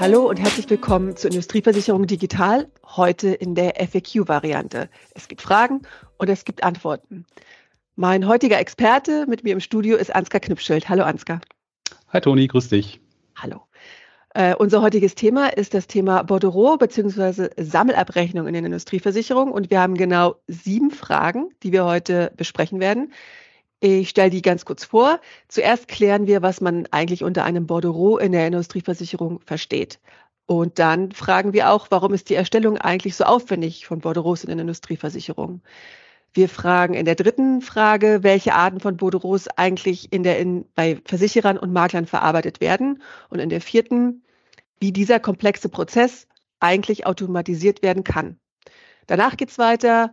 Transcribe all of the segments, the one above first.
Hallo und herzlich willkommen zur Industrieversicherung Digital, heute in der FAQ-Variante. Es gibt Fragen und es gibt Antworten. Mein heutiger Experte mit mir im Studio ist Ansgar Knipschild. Hallo Ansgar. Hi Toni, grüß dich. Hallo. Äh, unser heutiges Thema ist das Thema Bordereau bzw. Sammelabrechnung in den Industrieversicherungen und wir haben genau sieben Fragen, die wir heute besprechen werden. Ich stelle die ganz kurz vor. Zuerst klären wir, was man eigentlich unter einem Bordereau in der Industrieversicherung versteht. Und dann fragen wir auch, warum ist die Erstellung eigentlich so aufwendig von Bordereaus in den Industrieversicherungen? Wir fragen in der dritten Frage, welche Arten von Bordereaus eigentlich in der, in, bei Versicherern und Maklern verarbeitet werden. Und in der vierten, wie dieser komplexe Prozess eigentlich automatisiert werden kann. Danach geht es weiter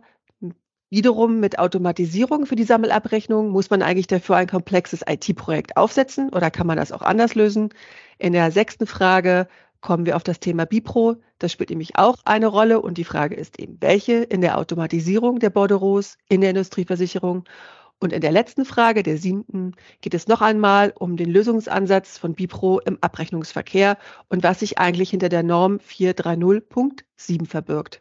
Wiederum mit Automatisierung für die Sammelabrechnung muss man eigentlich dafür ein komplexes IT-Projekt aufsetzen oder kann man das auch anders lösen? In der sechsten Frage kommen wir auf das Thema Bipro. Das spielt nämlich auch eine Rolle und die Frage ist eben, welche in der Automatisierung der Bordereaus in der Industrieversicherung. Und in der letzten Frage, der siebten, geht es noch einmal um den Lösungsansatz von Bipro im Abrechnungsverkehr und was sich eigentlich hinter der Norm 430.7 verbirgt.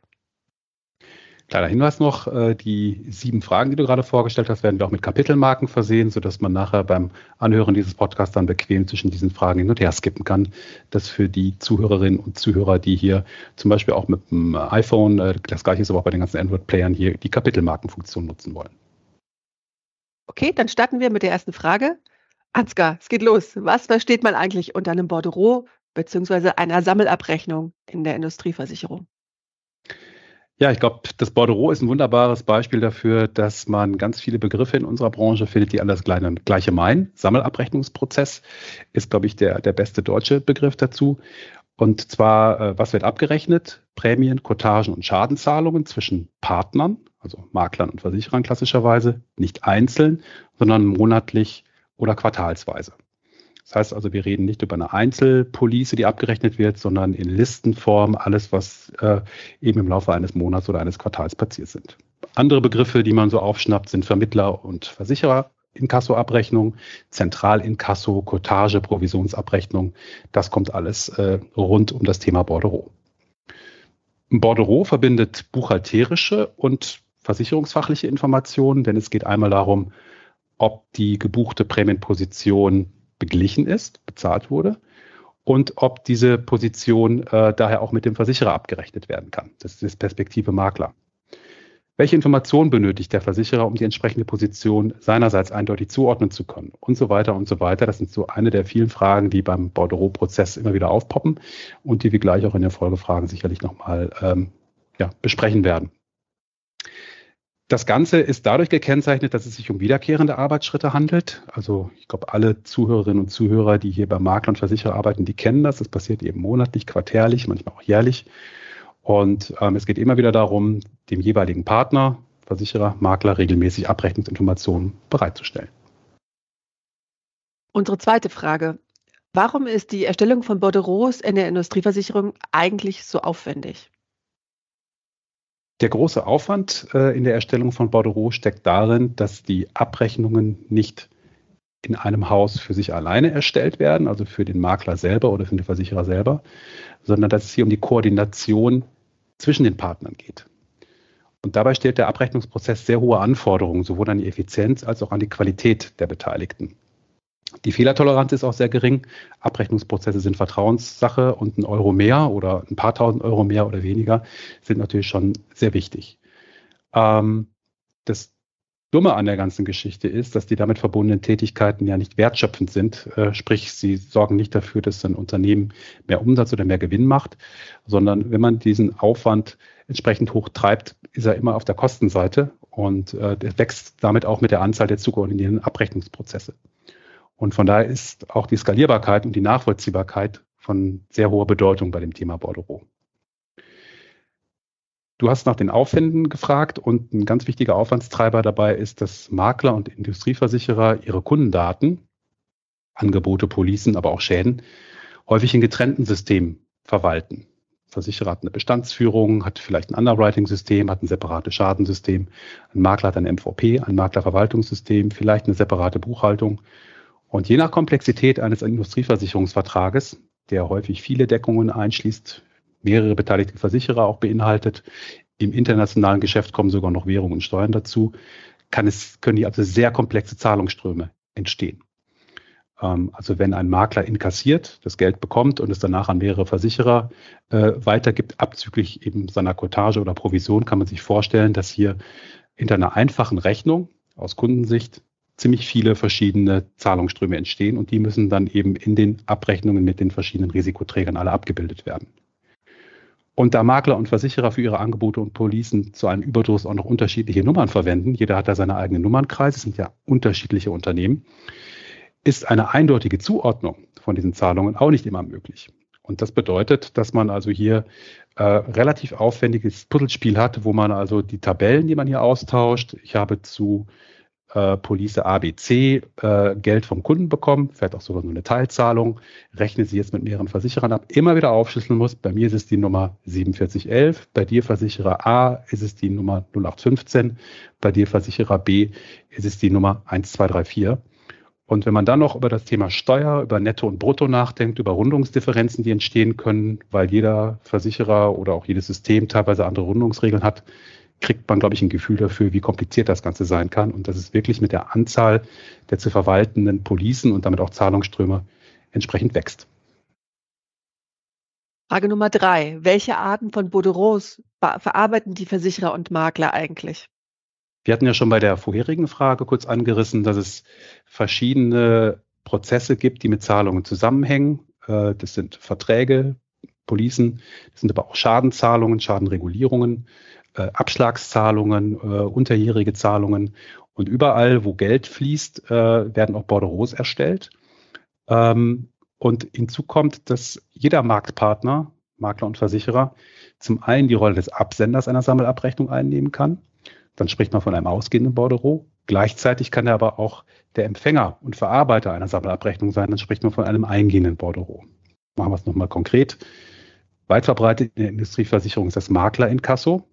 Kleiner Hinweis noch, äh, die sieben Fragen, die du gerade vorgestellt hast, werden wir auch mit Kapitelmarken versehen, sodass man nachher beim Anhören dieses Podcasts dann bequem zwischen diesen Fragen hin und her skippen kann. Das für die Zuhörerinnen und Zuhörer, die hier zum Beispiel auch mit dem iPhone, äh, das gleiche ist aber auch bei den ganzen Android-Playern hier, die Kapitelmarkenfunktion nutzen wollen. Okay, dann starten wir mit der ersten Frage. Ansgar, es geht los. Was versteht man eigentlich unter einem Bordereau bzw. einer Sammelabrechnung in der Industrieversicherung? Ja, ich glaube, das Bordereau ist ein wunderbares Beispiel dafür, dass man ganz viele Begriffe in unserer Branche findet, die alles gleiche, gleiche meinen. Sammelabrechnungsprozess ist, glaube ich, der, der beste deutsche Begriff dazu. Und zwar, äh, was wird abgerechnet? Prämien, Kotagen und Schadenzahlungen zwischen Partnern, also Maklern und Versicherern klassischerweise, nicht einzeln, sondern monatlich oder quartalsweise. Das heißt also, wir reden nicht über eine Einzelpolice, die abgerechnet wird, sondern in Listenform alles, was äh, eben im Laufe eines Monats oder eines Quartals passiert sind. Andere Begriffe, die man so aufschnappt, sind Vermittler und Versicherer. Inkassoabrechnung, Zentralinkasso, Cottage, Provisionsabrechnung. Das kommt alles äh, rund um das Thema Bordereau. Bordereau verbindet buchhalterische und versicherungsfachliche Informationen, denn es geht einmal darum, ob die gebuchte Prämienposition beglichen ist, bezahlt wurde und ob diese Position äh, daher auch mit dem Versicherer abgerechnet werden kann. Das ist Perspektive Makler. Welche Informationen benötigt der Versicherer, um die entsprechende Position seinerseits eindeutig zuordnen zu können und so weiter und so weiter. Das sind so eine der vielen Fragen, die beim Bordereau-Prozess immer wieder aufpoppen und die wir gleich auch in den Folgefragen sicherlich nochmal ähm, ja, besprechen werden. Das Ganze ist dadurch gekennzeichnet, dass es sich um wiederkehrende Arbeitsschritte handelt. Also ich glaube, alle Zuhörerinnen und Zuhörer, die hier bei Makler und Versicherer arbeiten, die kennen das. Das passiert eben monatlich, quartärlich, manchmal auch jährlich. Und ähm, es geht immer wieder darum, dem jeweiligen Partner, Versicherer, Makler regelmäßig Abrechnungsinformationen bereitzustellen. Unsere zweite Frage. Warum ist die Erstellung von Bordereaus in der Industrieversicherung eigentlich so aufwendig? Der große Aufwand äh, in der Erstellung von Bordereau steckt darin, dass die Abrechnungen nicht in einem Haus für sich alleine erstellt werden, also für den Makler selber oder für den Versicherer selber, sondern dass es hier um die Koordination zwischen den Partnern geht. Und dabei stellt der Abrechnungsprozess sehr hohe Anforderungen, sowohl an die Effizienz als auch an die Qualität der Beteiligten. Die Fehlertoleranz ist auch sehr gering. Abrechnungsprozesse sind Vertrauenssache und ein Euro mehr oder ein paar tausend Euro mehr oder weniger sind natürlich schon sehr wichtig. Ähm, das Dumme an der ganzen Geschichte ist, dass die damit verbundenen Tätigkeiten ja nicht wertschöpfend sind. Äh, sprich, sie sorgen nicht dafür, dass ein Unternehmen mehr Umsatz oder mehr Gewinn macht, sondern wenn man diesen Aufwand entsprechend hoch treibt, ist er immer auf der Kostenseite und äh, wächst damit auch mit der Anzahl der zu koordinierenden Abrechnungsprozesse. Und von daher ist auch die Skalierbarkeit und die Nachvollziehbarkeit von sehr hoher Bedeutung bei dem Thema Bordereau. Du hast nach den Aufwänden gefragt und ein ganz wichtiger Aufwandstreiber dabei ist, dass Makler und Industrieversicherer ihre Kundendaten, Angebote, Policen, aber auch Schäden, häufig in getrennten Systemen verwalten. Versicherer hat eine Bestandsführung, hat vielleicht ein Underwriting-System, hat ein separates Schadensystem. Ein Makler hat ein MVP, ein Maklerverwaltungssystem, vielleicht eine separate Buchhaltung und je nach Komplexität eines Industrieversicherungsvertrages der häufig viele Deckungen einschließt, mehrere beteiligte Versicherer auch beinhaltet. Im internationalen Geschäft kommen sogar noch Währungen und Steuern dazu. Kann es, können hier also sehr komplexe Zahlungsströme entstehen. Ähm, also wenn ein Makler inkassiert, das Geld bekommt und es danach an mehrere Versicherer äh, weitergibt, abzüglich eben seiner Cottage oder Provision, kann man sich vorstellen, dass hier hinter einer einfachen Rechnung aus Kundensicht ziemlich viele verschiedene Zahlungsströme entstehen und die müssen dann eben in den Abrechnungen mit den verschiedenen Risikoträgern alle abgebildet werden. Und da Makler und Versicherer für ihre Angebote und Policen zu einem Überdruss auch noch unterschiedliche Nummern verwenden, jeder hat da seine eigenen Nummernkreise, es sind ja unterschiedliche Unternehmen, ist eine eindeutige Zuordnung von diesen Zahlungen auch nicht immer möglich. Und das bedeutet, dass man also hier äh, relativ aufwendiges Puzzlespiel hat, wo man also die Tabellen, die man hier austauscht, ich habe zu äh, Police ABC äh, Geld vom Kunden bekommen, vielleicht auch sogar nur eine Teilzahlung, rechne sie jetzt mit mehreren Versicherern ab, immer wieder aufschlüsseln muss. Bei mir ist es die Nummer 4711, bei dir Versicherer A ist es die Nummer 0815, bei dir Versicherer B ist es die Nummer 1234. Und wenn man dann noch über das Thema Steuer, über Netto und Brutto nachdenkt, über Rundungsdifferenzen, die entstehen können, weil jeder Versicherer oder auch jedes System teilweise andere Rundungsregeln hat, kriegt man, glaube ich, ein Gefühl dafür, wie kompliziert das Ganze sein kann und dass es wirklich mit der Anzahl der zu verwaltenden Policen und damit auch Zahlungsströme entsprechend wächst. Frage Nummer drei. Welche Arten von Bordereaux verarbeiten die Versicherer und Makler eigentlich? Wir hatten ja schon bei der vorherigen Frage kurz angerissen, dass es verschiedene Prozesse gibt, die mit Zahlungen zusammenhängen. Äh, das sind Verträge, Policen, das sind aber auch Schadenzahlungen, Schadenregulierungen, äh, Abschlagszahlungen, äh, unterjährige Zahlungen. Und überall, wo Geld fließt, werden auch Bordereaux erstellt. Ähm, und hinzu kommt, dass jeder Marktpartner, Makler und Versicherer, zum einen die Rolle des Absenders einer Sammelabrechnung einnehmen kann dann spricht man von einem ausgehenden Bordereau. Gleichzeitig kann er aber auch der Empfänger und Verarbeiter einer Sammelabrechnung sein, dann spricht man von einem eingehenden Bordereau. Machen wir es nochmal konkret. Weit verbreitet in der Industrieversicherung ist das Maklerinkasso.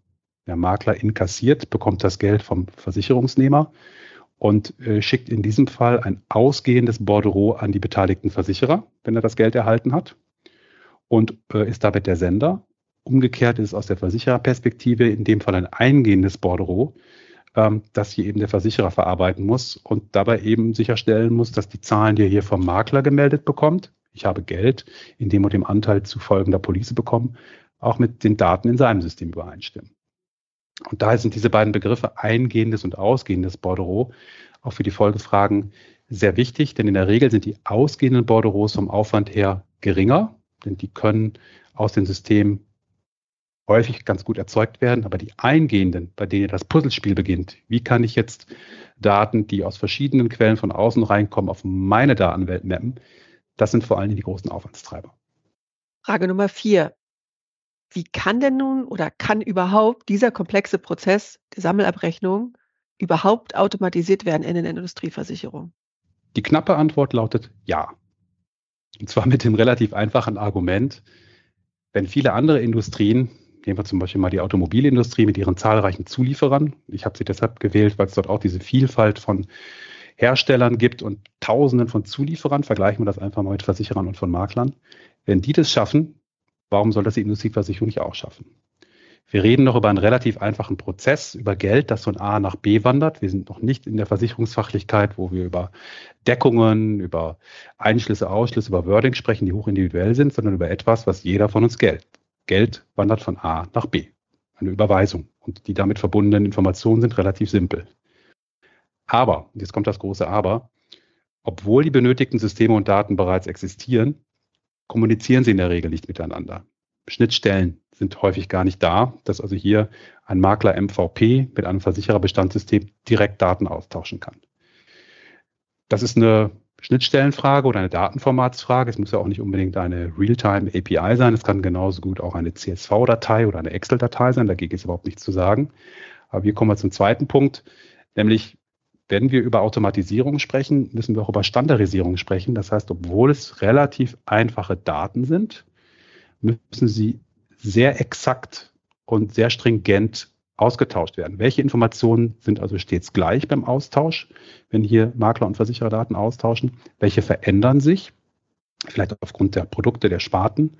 Der Makler inkassiert, bekommt das Geld vom Versicherungsnehmer und äh, schickt in diesem Fall ein ausgehendes Bordereau an die beteiligten Versicherer, wenn er das Geld erhalten hat und äh, ist damit der Sender. Umgekehrt ist es aus der Versichererperspektive in dem Fall ein eingehendes Bordereau, ähm, das hier eben der Versicherer verarbeiten muss und dabei eben sicherstellen muss, dass die Zahlen, die er hier vom Makler gemeldet bekommt, ich habe Geld in dem und dem Anteil zu folgender Police bekommen, auch mit den Daten in seinem System übereinstimmen. Und daher sind diese beiden Begriffe eingehendes und ausgehendes Bordereau auch für die Folgefragen sehr wichtig, denn in der Regel sind die ausgehenden Bordereaus vom Aufwand her geringer, denn die können aus dem System häufig ganz gut erzeugt werden, aber die eingehenden, bei denen das Puzzlespiel beginnt, wie kann ich jetzt Daten, die aus verschiedenen Quellen von außen reinkommen, auf meine Datenwelt mappen, das sind vor allem die großen Aufwandstreiber. Frage Nummer vier. Wie kann denn nun oder kann überhaupt dieser komplexe Prozess der Sammelabrechnung überhaupt automatisiert werden in den Industrieversicherungen? Die knappe Antwort lautet ja. Und zwar mit dem relativ einfachen Argument, wenn viele andere Industrien Nehmen wir zum Beispiel mal die Automobilindustrie mit ihren zahlreichen Zulieferern. Ich habe sie deshalb gewählt, weil es dort auch diese Vielfalt von Herstellern gibt und Tausenden von Zulieferern. Vergleichen wir das einfach mal mit Versicherern und von Maklern. Wenn die das schaffen, warum soll das die Industrieversicherung nicht auch schaffen? Wir reden noch über einen relativ einfachen Prozess, über Geld, das von A nach B wandert. Wir sind noch nicht in der Versicherungsfachlichkeit, wo wir über Deckungen, über Einschlüsse, Ausschlüsse, über Wording sprechen, die hochindividuell sind, sondern über etwas, was jeder von uns Geld Geld wandert von A nach B. Eine Überweisung. Und die damit verbundenen Informationen sind relativ simpel. Aber, jetzt kommt das große Aber, obwohl die benötigten Systeme und Daten bereits existieren, kommunizieren sie in der Regel nicht miteinander. Schnittstellen sind häufig gar nicht da, dass also hier ein Makler MVP mit einem Versichererbestandsystem direkt Daten austauschen kann. Das ist eine Schnittstellenfrage oder eine Datenformatsfrage. Es muss ja auch nicht unbedingt eine Realtime API sein. Es kann genauso gut auch eine CSV-Datei oder eine Excel-Datei sein. Dagegen ist überhaupt nichts zu sagen. Aber wir kommen zum zweiten Punkt, nämlich wenn wir über Automatisierung sprechen, müssen wir auch über Standardisierung sprechen. Das heißt, obwohl es relativ einfache Daten sind, müssen sie sehr exakt und sehr stringent ausgetauscht werden. Welche Informationen sind also stets gleich beim Austausch, wenn hier Makler und Versicherer Daten austauschen? Welche verändern sich? vielleicht aufgrund der Produkte, der Sparten.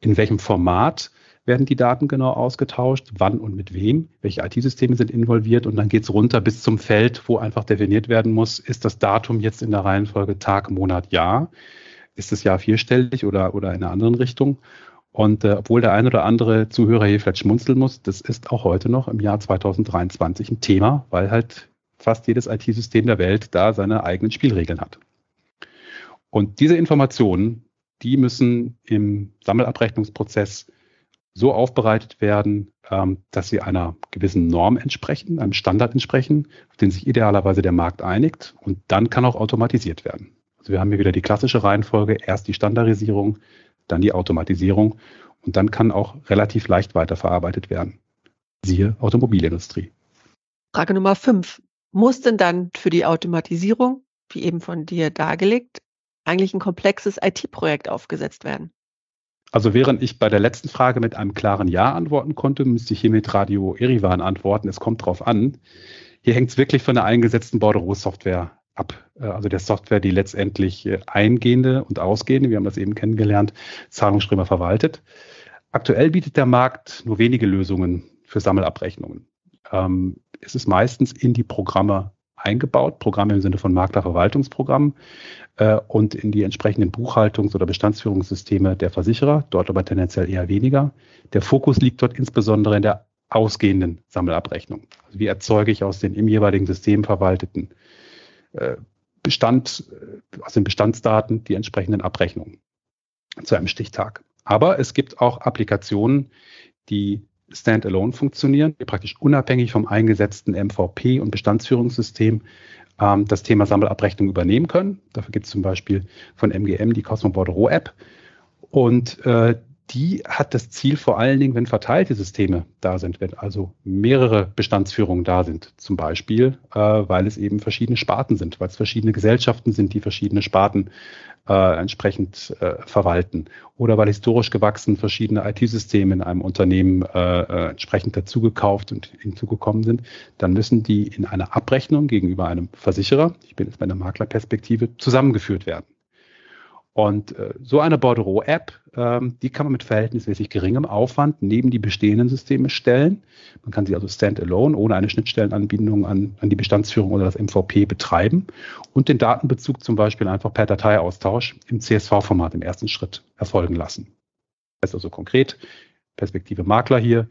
In welchem Format werden die Daten genau ausgetauscht, wann und mit wem, welche IT-Systeme sind involviert und dann geht es runter bis zum Feld, wo einfach definiert werden muss, ist das Datum jetzt in der Reihenfolge Tag, Monat, Jahr, ist das Jahr vierstellig oder, oder in einer anderen Richtung. Und äh, obwohl der ein oder andere Zuhörer hier vielleicht schmunzeln muss, das ist auch heute noch im Jahr 2023 ein Thema, weil halt fast jedes IT-System der Welt da seine eigenen Spielregeln hat. Und diese Informationen, die müssen im Sammelabrechnungsprozess so aufbereitet werden, ähm, dass sie einer gewissen Norm entsprechen, einem Standard entsprechen, auf den sich idealerweise der Markt einigt. Und dann kann auch automatisiert werden. Also wir haben hier wieder die klassische Reihenfolge, erst die Standardisierung, dann die Automatisierung und dann kann auch relativ leicht weiterverarbeitet werden. Siehe Automobilindustrie. Frage Nummer fünf. Muss denn dann für die Automatisierung, wie eben von dir dargelegt, eigentlich ein komplexes IT-Projekt aufgesetzt werden? Also während ich bei der letzten Frage mit einem klaren Ja antworten konnte, müsste ich hier mit Radio Erivan antworten. Es kommt drauf an. Hier hängt es wirklich von der eingesetzten Bordereau-Software ab. Äh, also der Software, die letztendlich äh, eingehende und ausgehende, wir haben das eben kennengelernt, Zahlungsströme verwaltet. Aktuell bietet der Markt nur wenige Lösungen für Sammelabrechnungen. Ähm, es ist meistens in die Programme eingebaut, Programme im Sinne von Maklerverwaltungsprogramm äh, und in die entsprechenden Buchhaltungs- oder Bestandsführungssysteme der Versicherer, dort aber tendenziell eher weniger. Der Fokus liegt dort insbesondere in der ausgehenden Sammelabrechnung. Also wie erzeuge ich aus den im jeweiligen System verwalteten äh, Bestand, äh, aus den Bestandsdaten die entsprechenden Abrechnungen zu einem Stichtag. Aber es gibt auch Applikationen, die standalone funktionieren, die praktisch unabhängig vom eingesetzten MVP und Bestandsführungssystem ähm, das Thema Sammelabrechnung übernehmen können. Dafür gibt es zum Beispiel von MGM die Cosmo Bordereau App. Und äh, die hat das Ziel vor allen Dingen, wenn verteilte Systeme da sind, wenn also mehrere Bestandsführungen da sind, zum Beispiel, äh, weil es eben verschiedene Sparten sind, weil es verschiedene Gesellschaften sind, die verschiedene Sparten äh, entsprechend äh, verwalten oder weil historisch gewachsen verschiedene IT-Systeme in einem Unternehmen äh, äh, entsprechend dazugekauft und hinzugekommen sind, dann müssen die in einer Abrechnung gegenüber einem Versicherer, ich bin jetzt bei der Maklerperspektive, zusammengeführt werden. Und äh, so eine Bordereau-App, ähm, die kann man mit verhältnismäßig geringem Aufwand neben die bestehenden Systeme stellen. Man kann sie also standalone ohne eine Schnittstellenanbindung an, an die Bestandsführung oder das MVP betreiben und den Datenbezug zum Beispiel einfach per Dateiaustausch im CSV-Format im ersten Schritt erfolgen lassen. Das ist also konkret, Perspektive Makler hier.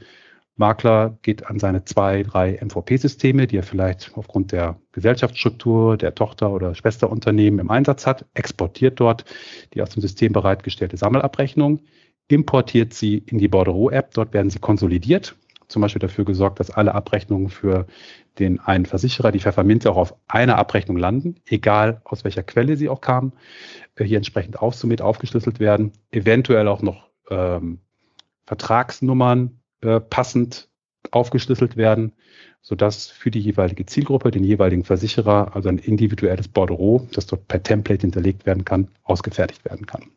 Makler geht an seine zwei, drei MVP-Systeme, die er vielleicht aufgrund der Gesellschaftsstruktur der Tochter- oder Schwesterunternehmen im Einsatz hat, exportiert dort die aus dem System bereitgestellte Sammelabrechnung, importiert sie in die Bordereau-App, dort werden sie konsolidiert, zum Beispiel dafür gesorgt, dass alle Abrechnungen für den einen Versicherer, die Pfefferminze, auch auf einer Abrechnung landen, egal aus welcher Quelle sie auch kamen, äh, hier entsprechend aufsummiert, aufgeschlüsselt werden, eventuell auch noch ähm, Vertragsnummern äh, passend aufgeschlüsselt werden, sodass für die jeweilige Zielgruppe, den jeweiligen Versicherer, also ein individuelles Bordereau, das dort per Template hinterlegt werden kann, ausgefertigt werden kann.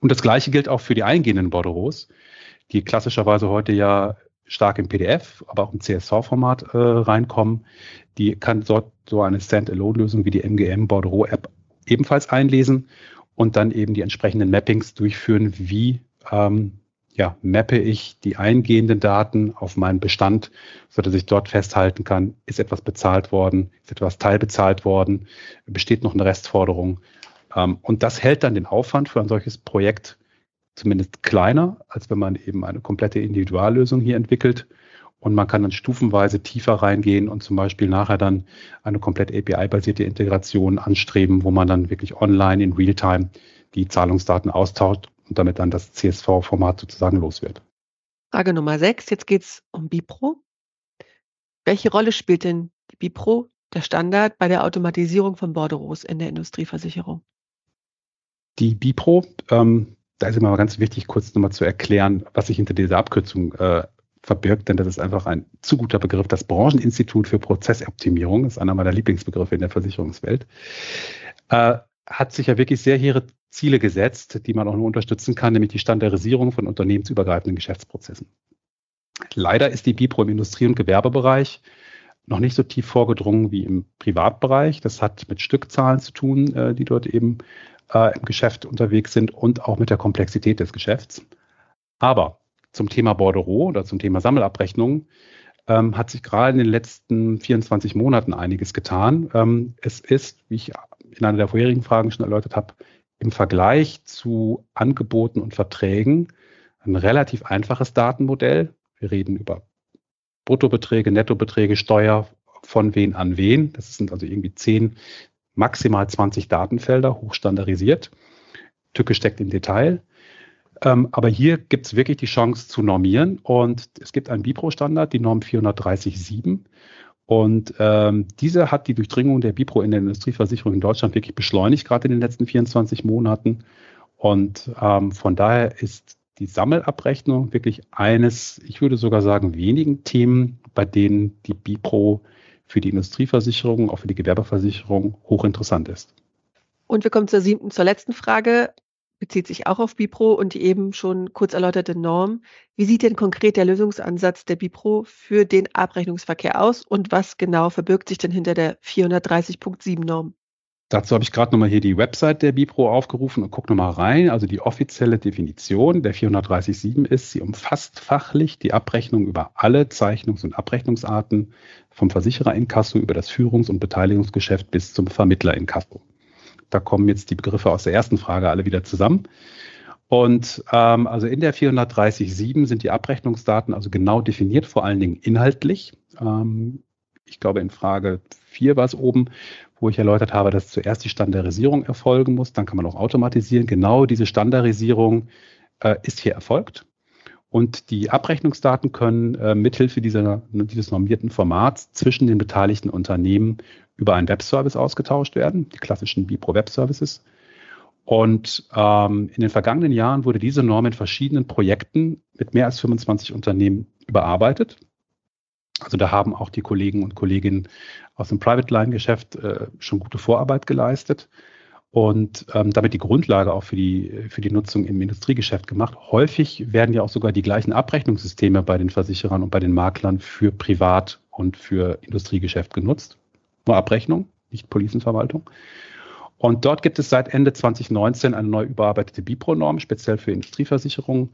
Und das Gleiche gilt auch für die eingehenden Bordereaus, die klassischerweise heute ja stark im PDF, aber auch im CSV-Format äh, reinkommen. Die kann dort so eine Standalone-Lösung wie die MGM Bordereau App ebenfalls einlesen und dann eben die entsprechenden Mappings durchführen, wie ähm, ja, mappe ich die eingehenden Daten auf meinen Bestand, so dass ich dort festhalten kann, ist etwas bezahlt worden, ist etwas teilbezahlt worden, besteht noch eine Restforderung. Ähm, und das hält dann den Aufwand für ein solches Projekt zumindest kleiner, als wenn man eben eine komplette Individuallösung hier entwickelt. Und man kann dann stufenweise tiefer reingehen und zum Beispiel nachher dann eine komplett API-basierte Integration anstreben, wo man dann wirklich online in Realtime die Zahlungsdaten austauscht und damit dann das CSV-Format sozusagen los wird. Frage Nummer sechs. Jetzt geht es um Bipro. Welche Rolle spielt denn die Bipro, der Standard, bei der Automatisierung von Bordereaus in der Industrieversicherung? Die Bipro, ähm, da ist immer ganz wichtig, kurz nochmal zu erklären, was sich hinter dieser Abkürzung äh, verbirgt, denn das ist einfach ein zu guter Begriff. Das Brancheninstitut für Prozessoptimierung ist einer meiner Lieblingsbegriffe in der Versicherungswelt. Äh, hat sich ja wirklich sehr hehre Ziele gesetzt, die man auch nur unterstützen kann, nämlich die Standardisierung von unternehmensübergreifenden Geschäftsprozessen. Leider ist die Bipro im Industrie- und Gewerbebereich noch nicht so tief vorgedrungen wie im Privatbereich. Das hat mit Stückzahlen zu tun, äh, die dort eben äh, im Geschäft unterwegs sind und auch mit der Komplexität des Geschäfts. Aber zum Thema Bordereau oder zum Thema Sammelabrechnung ähm, hat sich gerade in den letzten 24 Monaten einiges getan. Ähm, es ist, wie ich in einer der vorherigen Fragen schon erläutert habe, im Vergleich zu Angeboten und Verträgen ein relativ einfaches Datenmodell. Wir reden über Bruttobeträge, Nettobeträge, Steuer von wen an wen. Das sind also irgendwie 10, maximal 20 Datenfelder, hochstandardisiert. Tücke steckt im Detail. Ähm, aber hier gibt es wirklich die Chance zu normieren und es gibt einen Bipro-Standard, die Norm 430.7. Und ähm, diese hat die Durchdringung der Bipro in der Industrieversicherung in Deutschland wirklich beschleunigt, gerade in den letzten 24 Monaten. Und ähm, von daher ist die Sammelabrechnung wirklich eines, ich würde sogar sagen, wenigen Themen, bei denen die Bipro für die Industrieversicherung, auch für die Gewerbeversicherung hochinteressant ist. Und wir kommen zur siebten, zur letzten Frage bezieht sich auch auf Bipro und die eben schon kurz erläuterte Norm. Wie sieht denn konkret der Lösungsansatz der Bipro für den Abrechnungsverkehr aus und was genau verbirgt sich denn hinter der 430.7 Norm? Dazu habe ich gerade nochmal hier die Website der Bipro aufgerufen und gucke nochmal rein. Also die offizielle Definition der 430.7 ist, sie umfasst fachlich die Abrechnung über alle Zeichnungs- und Abrechnungsarten vom Versicherer in Kasso über das Führungs- und Beteiligungsgeschäft bis zum Vermittler in Kasso. Da kommen jetzt die Begriffe aus der ersten Frage alle wieder zusammen. Und ähm, also in der 430.7 sind die Abrechnungsdaten also genau definiert, vor allen Dingen inhaltlich. Ähm, ich glaube, in Frage 4 war es oben, wo ich erläutert habe, dass zuerst die Standardisierung erfolgen muss, dann kann man auch automatisieren. Genau diese Standardisierung äh, ist hier erfolgt. Und die Abrechnungsdaten können äh, mithilfe dieser, dieses normierten Formats zwischen den beteiligten Unternehmen über einen Webservice ausgetauscht werden, die klassischen Bipro Web Services. Und ähm, in den vergangenen Jahren wurde diese Norm in verschiedenen Projekten mit mehr als 25 Unternehmen überarbeitet. Also da haben auch die Kollegen und Kolleginnen aus dem Private Line Geschäft äh, schon gute Vorarbeit geleistet und ähm, damit die Grundlage auch für die, für die Nutzung im Industriegeschäft gemacht. Häufig werden ja auch sogar die gleichen Abrechnungssysteme bei den Versicherern und bei den Maklern für Privat- und für Industriegeschäft genutzt. Nur Abrechnung, nicht Polizenverwaltung. Und dort gibt es seit Ende 2019 eine neu überarbeitete BIPRO-Norm, speziell für Industrieversicherungen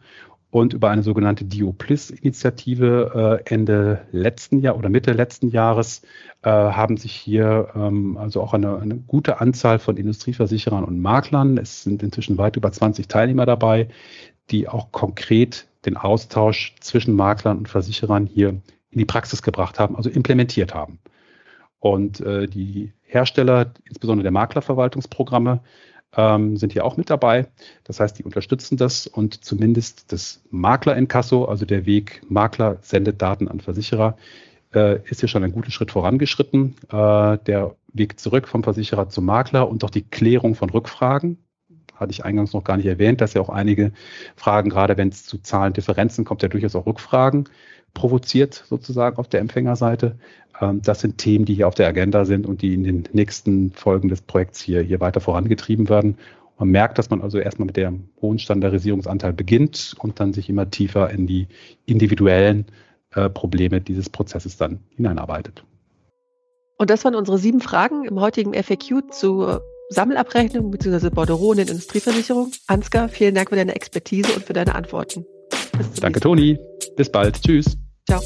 und über eine sogenannte DIOPLIS-Initiative äh, Ende letzten Jahr oder Mitte letzten Jahres äh, haben sich hier ähm, also auch eine, eine, gute Anzahl von Industrieversicherern und Maklern, es sind inzwischen weit über 20 Teilnehmer dabei, die auch konkret den Austausch zwischen Maklern und Versicherern hier in die Praxis gebracht haben, also implementiert haben. Und äh, die Hersteller, insbesondere der Maklerverwaltungsprogramme, ähm, sind hier auch mit dabei. Das heißt, die unterstützen das und zumindest das Makler-Inkasso, also der Weg Makler sendet Daten an Versicherer, äh, ist hier schon einen guten Schritt vorangeschritten. Äh, der Weg zurück vom Versicherer zum Makler und auch die Klärung von Rückfragen, hatte ich eingangs noch gar nicht erwähnt, dass ja auch einige Fragen, gerade wenn es zu Zahlendifferenzen kommt, ja durchaus auch Rückfragen provoziert sozusagen auf der Empfängerseite. Ähm, das sind Themen, die hier auf der Agenda sind und die in den nächsten Folgen des Projekts hier, hier weiter vorangetrieben werden. Man merkt, dass man also erstmal mit dem hohen Standardisierungsanteil beginnt und dann sich immer tiefer in die individuellen äh, Probleme dieses Prozesses dann hineinarbeitet. Und das waren unsere sieben Fragen im heutigen FAQ zur Sammelabrechnung bzw. Bordereau und den Industrieversicherung. Ansgar, vielen Dank für deine Expertise und für deine Antworten. Danke, Toni. Bis bald. Tschüss. 交。